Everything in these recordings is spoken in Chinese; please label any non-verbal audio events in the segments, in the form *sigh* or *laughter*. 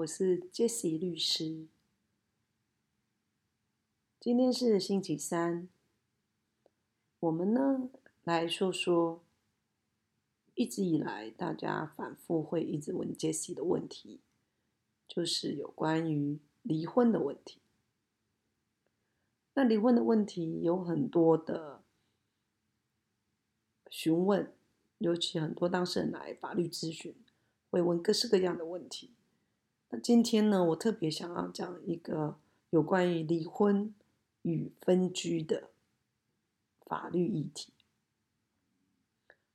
我是 Jessie 律师。今天是星期三，我们呢来说说一直以来大家反复会一直问 Jessie 的问题，就是有关于离婚的问题。那离婚的问题有很多的询问，尤其很多当事人来法律咨询，会问各式各样的问题。那今天呢，我特别想要讲一个有关于离婚。与分居的法律议题，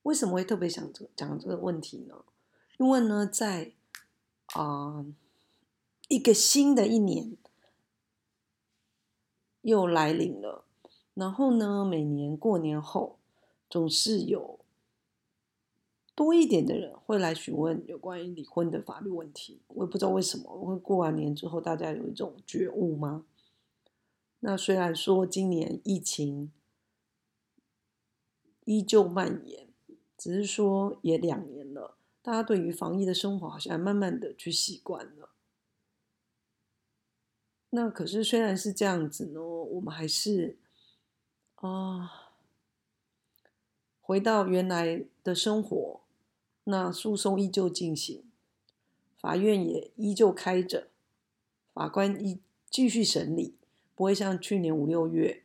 为什么会特别想这讲这个问题呢？因为呢，在啊一个新的一年又来临了，然后呢，每年过年后总是有多一点的人会来询问有关于离婚的法律问题。我也不知道为什么，会过完年之后，大家有一种觉悟吗？那虽然说今年疫情依旧蔓延，只是说也两年了，大家对于防疫的生活好像慢慢的去习惯了。那可是虽然是这样子呢，我们还是啊回到原来的生活，那诉讼依旧进行，法院也依旧开着，法官依继续审理。不会像去年五六月，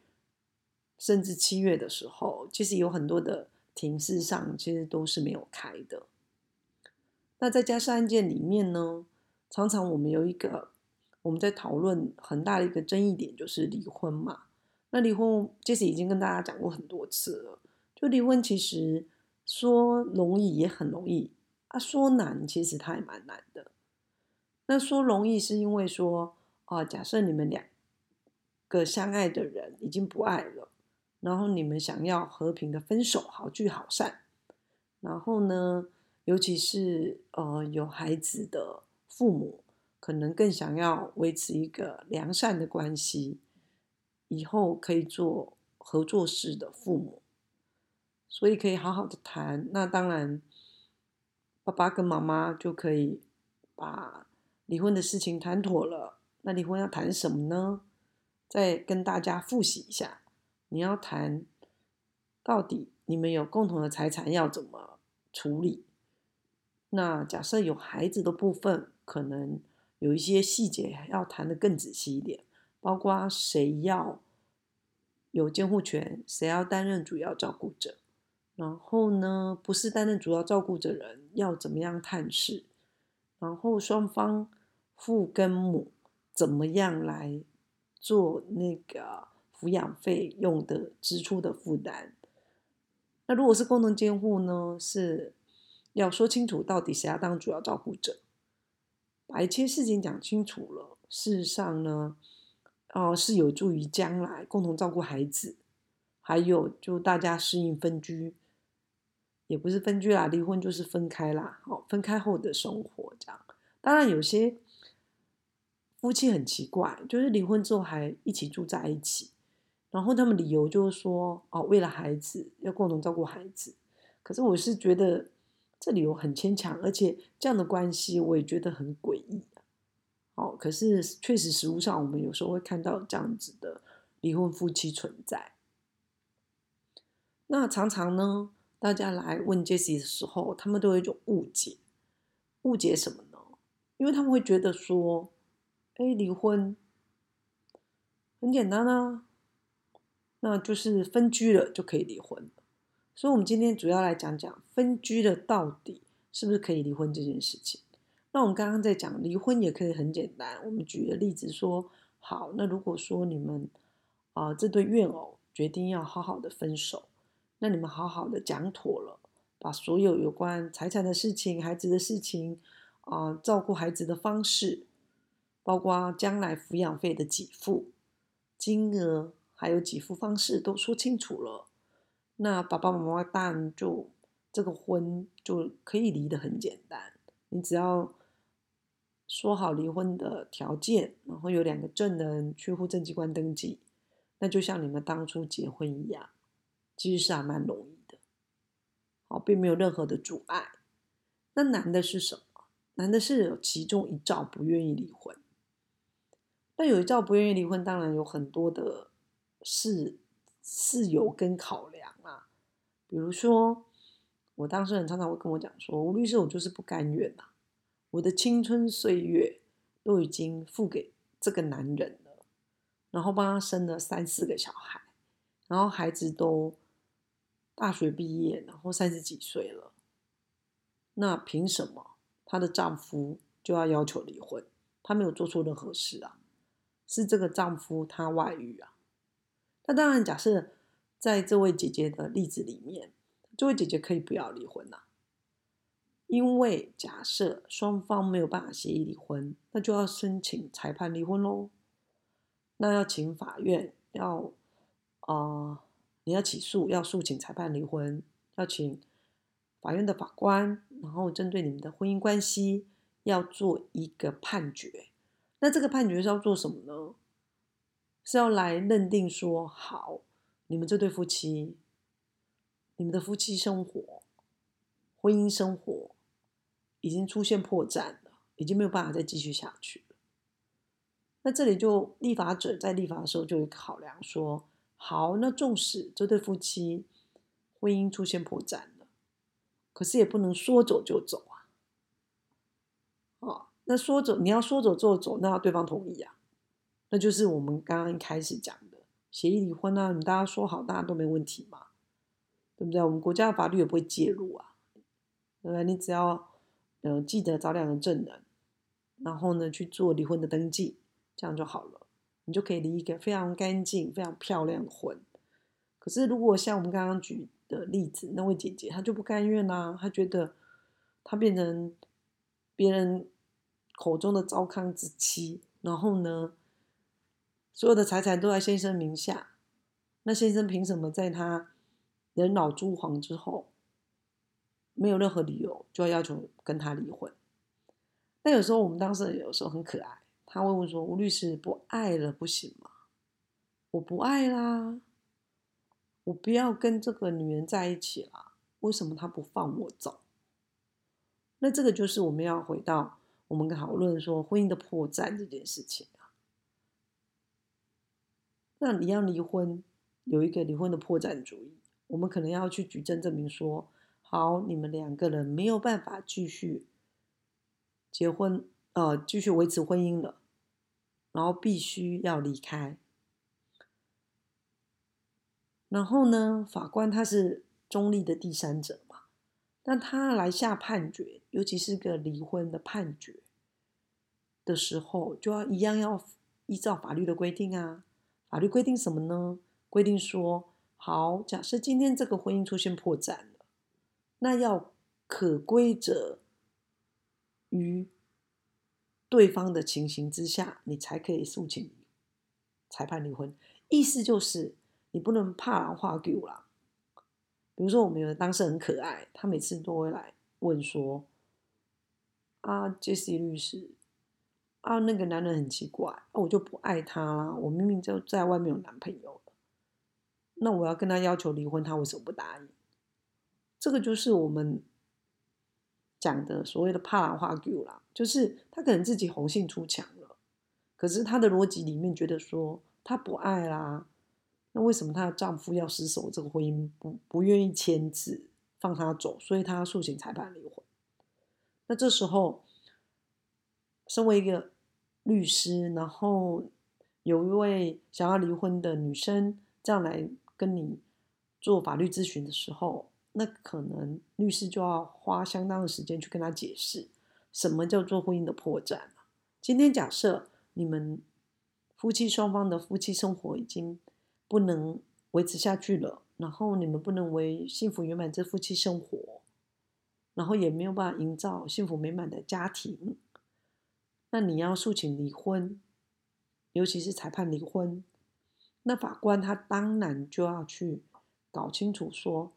甚至七月的时候，其实有很多的庭事上其实都是没有开的。那在家事案件里面呢，常常我们有一个我们在讨论很大的一个争议点，就是离婚嘛。那离婚其实已经跟大家讲过很多次了，就离婚其实说容易也很容易啊，说难其实它也蛮难的。那说容易是因为说啊，假设你们俩。个相爱的人已经不爱了，然后你们想要和平的分手，好聚好散。然后呢，尤其是呃有孩子的父母，可能更想要维持一个良善的关系，以后可以做合作式的父母，所以可以好好的谈。那当然，爸爸跟妈妈就可以把离婚的事情谈妥了。那离婚要谈什么呢？再跟大家复习一下，你要谈到底你们有共同的财产要怎么处理？那假设有孩子的部分，可能有一些细节要谈的更仔细一点，包括谁要有监护权，谁要担任主要照顾者，然后呢，不是担任主要照顾者人要怎么样探视，然后双方父跟母怎么样来？做那个抚养费用的支出的负担，那如果是共同监护呢？是要说清楚到底谁要当主要照顾者，把一切事情讲清楚了。事实上呢，哦，是有助于将来共同照顾孩子，还有就大家适应分居，也不是分居啦，离婚就是分开啦。好，分开后的生活这样，当然有些。夫妻很奇怪，就是离婚之后还一起住在一起，然后他们理由就是说，哦，为了孩子要共同照顾孩子。可是我是觉得这理由很牵强，而且这样的关系我也觉得很诡异。哦，可是确实实物上我们有时候会看到这样子的离婚夫妻存在。那常常呢，大家来问 Jesse 的时候，他们都有一种误解，误解什么呢？因为他们会觉得说。哎，离婚很简单啊，那就是分居了就可以离婚所以，我们今天主要来讲讲分居了到底是不是可以离婚这件事情。那我们刚刚在讲离婚也可以很简单，我们举个例子说，好，那如果说你们啊这对怨偶决定要好好的分手，那你们好好的讲妥了，把所有有关财产的事情、孩子的事情啊，照顾孩子的方式。包括将来抚养费的给付金额，还有给付方式都说清楚了，那爸爸妈妈当然就这个婚就可以离得很简单。你只要说好离婚的条件，然后有两个证人去户政机关登记，那就像你们当初结婚一样，其实是还蛮容易的。好，并没有任何的阻碍。那难的是什么？难的是有其中一兆不愿意离婚。那有一兆不愿意离婚，当然有很多的事事由跟考量啊。比如说，我当事人常常会跟我讲说：“吴律师，我就是不甘愿呐，我的青春岁月都已经付给这个男人了，然后帮他生了三四个小孩，然后孩子都大学毕业，然后三十几岁了，那凭什么？”她的丈夫就要要求离婚，她没有做错任何事啊，是这个丈夫他外遇啊。那当然，假设在这位姐姐的例子里面，这位姐姐可以不要离婚呐，因为假设双方没有办法协议离婚，那就要申请裁判离婚喽。那要请法院要啊，你要起诉，要诉请裁判离婚，要请。法院的法官，然后针对你们的婚姻关系要做一个判决。那这个判决是要做什么呢？是要来认定说，好，你们这对夫妻，你们的夫妻生活、婚姻生活已经出现破绽了，已经没有办法再继续下去了。那这里就立法者在立法的时候就会考量说，好，那纵使这对夫妻婚姻出现破绽了。可是也不能说走就走啊！哦，那说走你要说走就走，那要对方同意啊。那就是我们刚刚一开始讲的协议离婚啊，你大家说好，大家都没问题嘛，对不对？我们国家的法律也不会介入啊，对不对？你只要呃记得找两个证人，然后呢去做离婚的登记，这样就好了，你就可以离一个非常干净、非常漂亮的婚。可是如果像我们刚刚举，的例子，那位姐姐她就不甘愿啦，她觉得她变成别人口中的糟糠之妻，然后呢，所有的财产都在先生名下，那先生凭什么在他人老珠黄之后，没有任何理由就要要求跟他离婚？那有时候我们当事人有时候很可爱，他会问说：“吴律师不爱了不行吗？我不爱啦。”我不要跟这个女人在一起了，为什么她不放我走？那这个就是我们要回到我们讨论说婚姻的破绽这件事情啊。那你要离婚，有一个离婚的破绽主义，我们可能要去举证证明说，好，你们两个人没有办法继续结婚，呃，继续维持婚姻了，然后必须要离开。然后呢，法官他是中立的第三者嘛，但他来下判决，尤其是个离婚的判决的时候，就要一样要依照法律的规定啊。法律规定什么呢？规定说，好，假设今天这个婚姻出现破绽了，那要可归责于对方的情形之下，你才可以诉请裁判离婚。意思就是。你不能怕狼画狗啦。比如说，我们有的当事人很可爱，他每次都会来问说：“啊，杰西律师，啊，那个男人很奇怪，我就不爱他啦。我明明就在外面有男朋友了，那我要跟他要求离婚，他为什么不答应？这个就是我们讲的所谓的怕狼画狗啦，就是他可能自己红杏出墙了，可是他的逻辑里面觉得说他不爱啦。”那为什么她的丈夫要失守这个婚姻，不不愿意签字放她走，所以她诉请裁判离婚。那这时候，身为一个律师，然后有一位想要离婚的女生这样来跟你做法律咨询的时候，那可能律师就要花相当的时间去跟他解释什么叫做婚姻的破绽今天假设你们夫妻双方的夫妻生活已经。不能维持下去了，然后你们不能为幸福圆满这夫妻生活，然后也没有办法营造幸福美满的家庭，那你要诉请离婚，尤其是裁判离婚，那法官他当然就要去搞清楚说，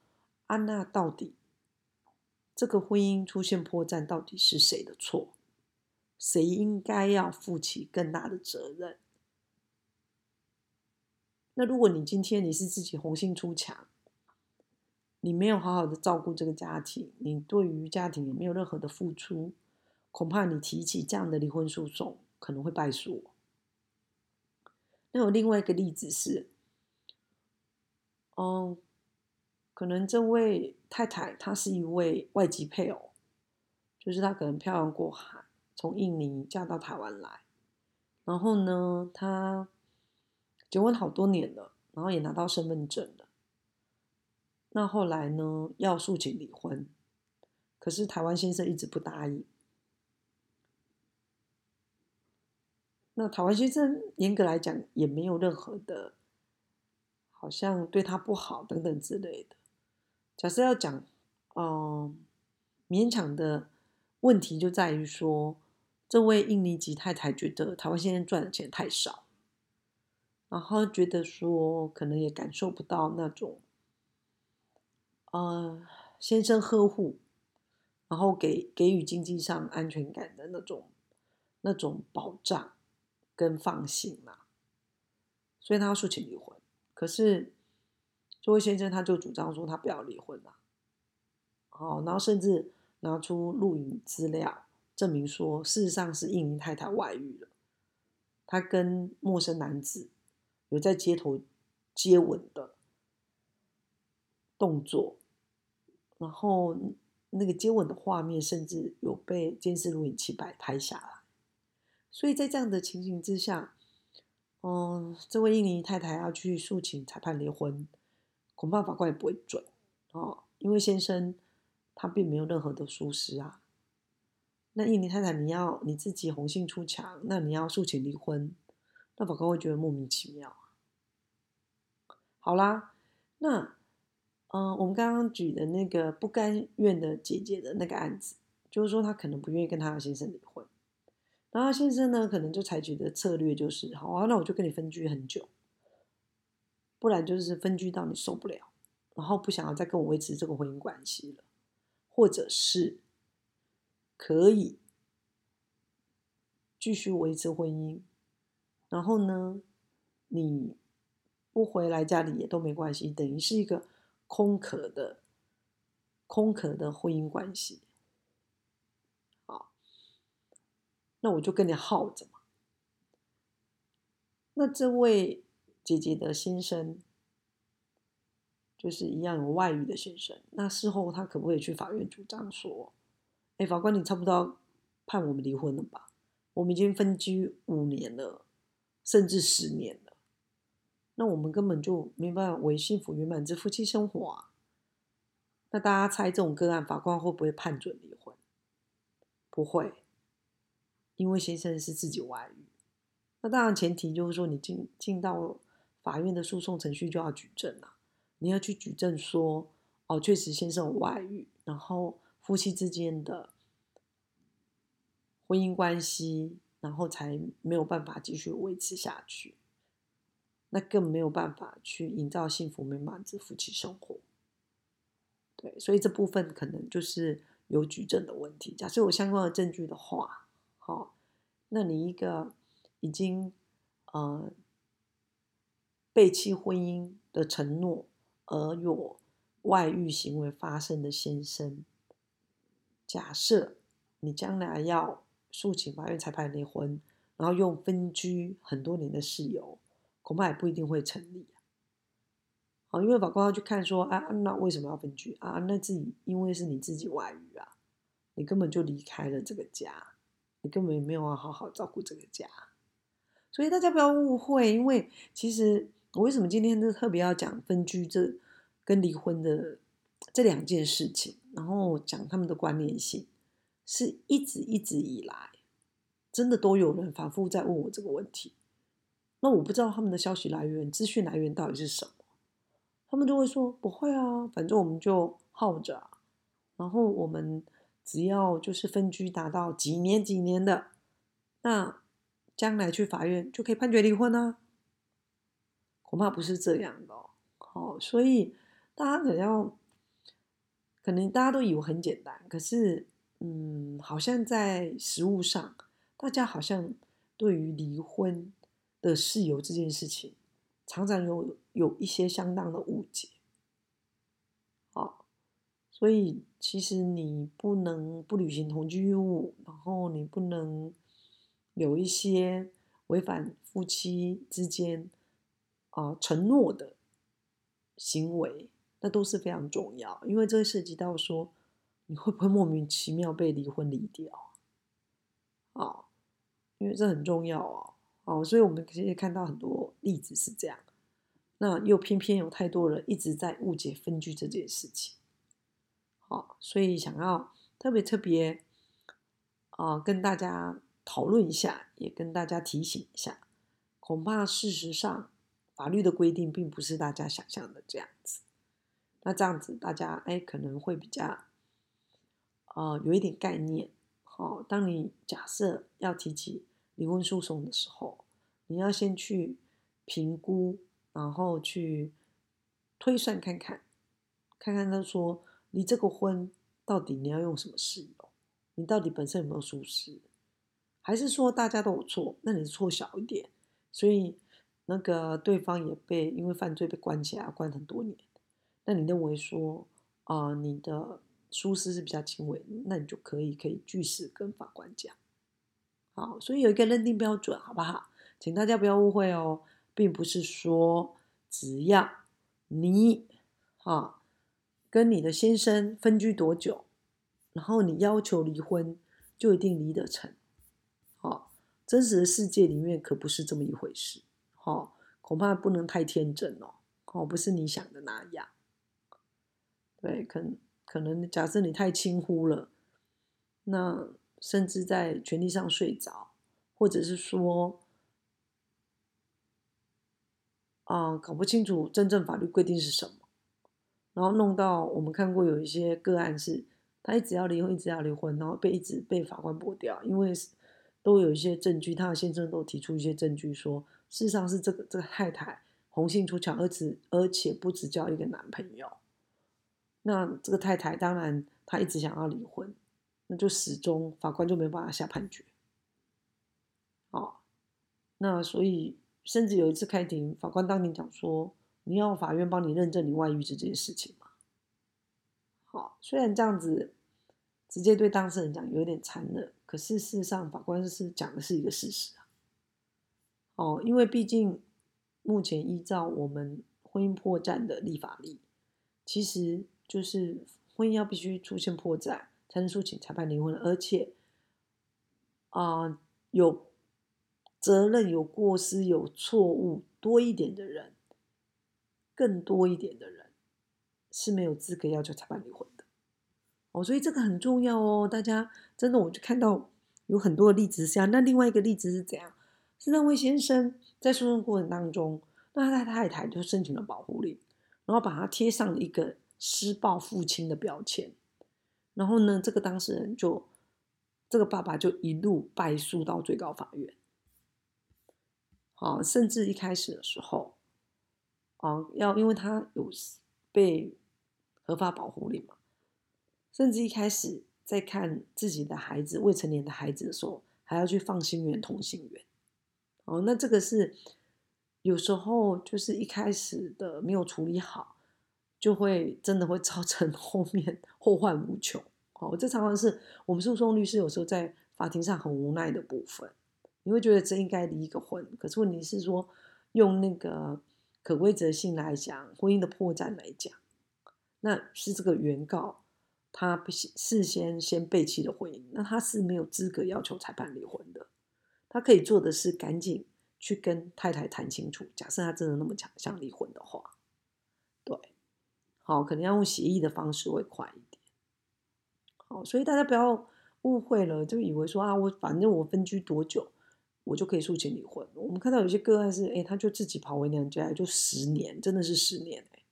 安娜到底这个婚姻出现破绽到底是谁的错，谁应该要负起更大的责任。那如果你今天你是自己红杏出墙，你没有好好的照顾这个家庭，你对于家庭也没有任何的付出，恐怕你提起这样的离婚诉讼可能会败诉。那有另外一个例子是，嗯，可能这位太太她是一位外籍配偶，就是她可能漂洋过海从印尼嫁到台湾来，然后呢，她结婚好多年了，然后也拿到身份证了。那后来呢，要诉请离婚，可是台湾先生一直不答应。那台湾先生严格来讲也没有任何的，好像对他不好等等之类的。假设要讲，嗯，勉强的问题就在于说，这位印尼籍太太觉得台湾先生赚的钱太少，然后觉得说可能也感受不到那种。呃，先生呵护，然后给给予经济上安全感的那种那种保障跟放心嘛，所以他要诉请离婚。可是这位先生他就主张说他不要离婚了，好，然后甚至拿出录影资料证明说，事实上是印尼太太外遇了，他跟陌生男子有在街头接吻的动作。然后那个接吻的画面，甚至有被监视录影器摆拍下来。所以在这样的情形之下，嗯，这位印尼太太要去诉请裁判离婚，恐怕法官也不会准哦，因为先生他并没有任何的疏失啊。那印尼太太你要你自己红杏出墙，那你要诉请离婚，那法官会觉得莫名其妙。好啦，那。嗯，我们刚刚举的那个不甘愿的姐姐的那个案子，就是说她可能不愿意跟她的先生离婚，然后先生呢可能就采取的策略就是，好啊，那我就跟你分居很久，不然就是分居到你受不了，然后不想要再跟我维持这个婚姻关系了，或者是可以继续维持婚姻，然后呢，你不回来家里也都没关系，等于是一个。空壳的、空壳的婚姻关系，好，那我就跟你耗着嘛。那这位姐姐的先生，就是一样有外遇的先生，那事后他可不可以去法院主张说：“哎，法官，你差不多判我们离婚了吧？我们已经分居五年了，甚至十年了。”那我们根本就没办法为幸福圆满之夫妻生活啊！那大家猜这种个案，法官会不会判准离婚？不会，因为先生是自己外遇。那当然前提就是说，你进进到法院的诉讼程序就要举证了。你要去举证说，哦，确实先生有外遇，然后夫妻之间的婚姻关系，然后才没有办法继续维持下去。那更没有办法去营造幸福美满之夫妻生活，对，所以这部分可能就是有举证的问题。假设有相关的证据的话，好，那你一个已经呃背弃婚姻的承诺而有外遇行为发生的先生，假设你将来要诉请法院裁判离婚，然后用分居很多年的事由。恐怕也不一定会成立啊！因为法官要去看说，啊，那为什么要分居啊？那自己因为是你自己外遇啊，你根本就离开了这个家，你根本没有好好照顾这个家，所以大家不要误会，因为其实我为什么今天都特别要讲分居这跟离婚的这两件事情，然后讲他们的关联性，是一直一直以来真的都有人反复在问我这个问题。那我不知道他们的消息来源、资讯来源到底是什么，他们就会说不会啊，反正我们就耗着，然后我们只要就是分居达到几年几年的，那将来去法院就可以判决离婚啊？恐怕不是这样的，好，所以大家可能要，可能大家都以为很简单，可是嗯，好像在实物上，大家好像对于离婚。的事由这件事情，常常有有一些相当的误解，好，所以其实你不能不履行同居义务，然后你不能有一些违反夫妻之间啊承诺的行为，那都是非常重要，因为这涉及到说你会不会莫名其妙被离婚离掉啊？因为这很重要哦，哦，所以我们可以看到很多例子是这样，那又偏偏有太多人一直在误解分居这件事情。哦，所以想要特别特别啊，跟大家讨论一下，也跟大家提醒一下，恐怕事实上法律的规定并不是大家想象的这样子。那这样子，大家哎可能会比较呃有一点概念。好，当你假设要提起离婚诉讼的时候，你要先去评估，然后去推算看看，看看他说。离这个婚到底你要用什么事由？你到底本身有没有疏失？还是说大家都有错？那你错小一点，所以那个对方也被因为犯罪被关起来，关很多年。那你认为说啊，你的疏失是比较轻微，那你就可以可以据实跟法官讲。好，所以有一个认定标准，好不好？请大家不要误会哦，并不是说只要你啊。跟你的先生分居多久，然后你要求离婚，就一定离得成？好，真实的世界里面可不是这么一回事。好，恐怕不能太天真哦。哦，不是你想的那样。对，可可能假设你太轻忽了，那甚至在权利上睡着，或者是说，啊，搞不清楚真正法律规定是什么。然后弄到我们看过有一些个案是，他一直要离婚，一直要离婚，然后被一直被法官驳掉，因为都有一些证据，他的先生都提出一些证据说，事实上是这个这个太太红杏出墙，而且而且不止交一个男朋友。那这个太太当然她一直想要离婚，那就始终法官就没办法下判决。哦，那所以甚至有一次开庭，法官当庭讲说。你要法院帮你认证你外遇这件事情吗？好，虽然这样子直接对当事人讲有点残忍，可是事实上法官是讲的是一个事实。哦，因为毕竟目前依照我们婚姻破绽的立法例，其实就是婚姻要必须出现破绽才能诉请裁判离婚，而且啊有责任、有过失、有错误多一点的人。更多一点的人是没有资格要求裁判离婚的哦，所以这个很重要哦。大家真的，我就看到有很多的例子是这样。那另外一个例子是怎样？是那位先生在诉讼过程当中，那他太太就申请了保护令，然后把他贴上一个施暴父亲的标签。然后呢，这个当事人就这个爸爸就一路败诉到最高法院。好，甚至一开始的时候。哦，要因为他有被合法保护令嘛，甚至一开始在看自己的孩子未成年的孩子的时候，还要去放心园同心圆。哦，那这个是有时候就是一开始的没有处理好，就会真的会造成 *laughs* 后面后患无穷。哦，这常常是我们诉讼律师有时候在法庭上很无奈的部分。你会觉得真应该离一个婚，可是问题是说用那个。可规则性来讲，婚姻的破绽来讲，那是这个原告他不事先先背弃了婚姻，那他是没有资格要求裁判离婚的。他可以做的是赶紧去跟太太谈清楚。假设他真的那么强想离婚的话，对，好，可能要用协议的方式会快一点。好，所以大家不要误会了，就以为说啊，我反正我分居多久。我就可以诉请离婚。我们看到有些个案是，哎，他就自己跑回娘家，就十年，真的是十年哎，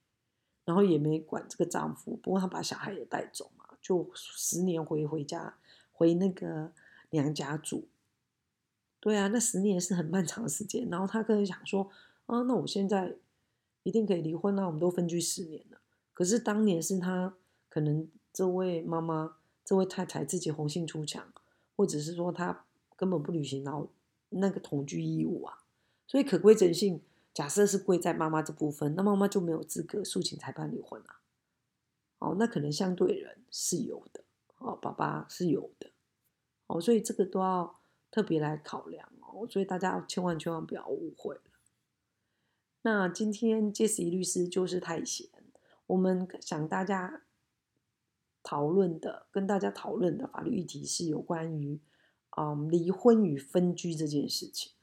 然后也没管这个丈夫，不过他把小孩也带走嘛，就十年回回家，回那个娘家住。对啊，那十年是很漫长的时间。然后他可能想说，啊，那我现在一定可以离婚啊，我们都分居十年了。可是当年是他可能这位妈妈、这位太太自己红杏出墙，或者是说他根本不履行，然后。那个同居义务啊，所以可归责性假设是归在妈妈这部分，那妈妈就没有资格诉请裁判离婚啊。哦，那可能相对人是有的，哦，爸爸是有的，哦，所以这个都要特别来考量哦，所以大家千万千万不要误会。那今天杰西律师就是太闲，我们想大家讨论的，跟大家讨论的法律议题是有关于，嗯，离婚与分居这件事情，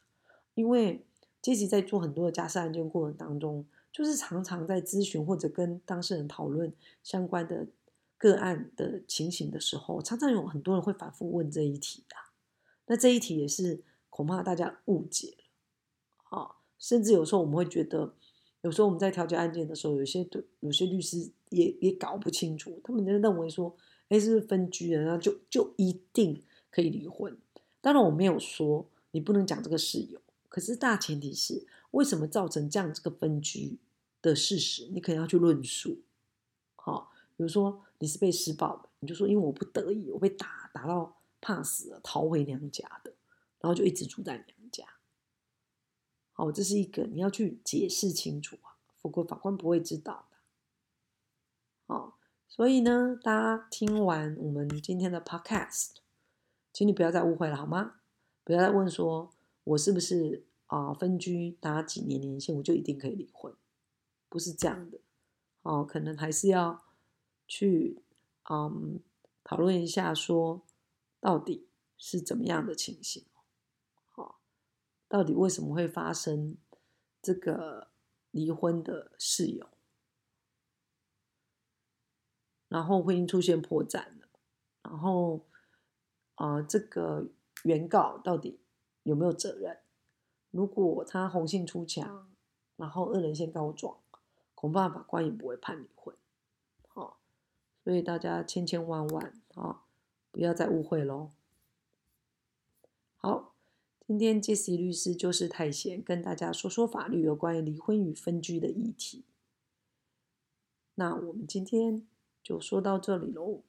因为杰西在做很多的家事案件过程当中。就是常常在咨询或者跟当事人讨论相关的个案的情形的时候，常常有很多人会反复问这一题的。那这一题也是恐怕大家误解了啊，甚至有时候我们会觉得，有时候我们在调解案件的时候，有些有些律师也也搞不清楚，他们就认为说，哎，是是分居的，然后就就一定可以离婚。当然我没有说你不能讲这个事由，可是大前提是为什么造成这样这个分居？的事实，你可能要去论述。好，比如说你是被施暴的，你就说因为我不得已，我被打打到怕死了，逃回娘家的，然后就一直住在娘家。好，这是一个你要去解释清楚啊，否则法官不会知道的。好，所以呢，大家听完我们今天的 podcast，请你不要再误会了好吗？不要再问说我是不是啊分居打几年年限，我就一定可以离婚。不是这样的，哦，可能还是要去嗯讨论一下，说到底是怎么样的情形，好，到底为什么会发生这个离婚的事由，然后婚姻出现破绽了，然后啊，这个原告到底有没有责任？如果他红杏出墙，然后恶人先告状。恐怕法官也不会判离婚，好，所以大家千千万万啊，不要再误会喽。好，今天杰西律师就是太闲，跟大家说说法律有关于离婚与分居的议题。那我们今天就说到这里喽，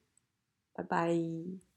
拜拜。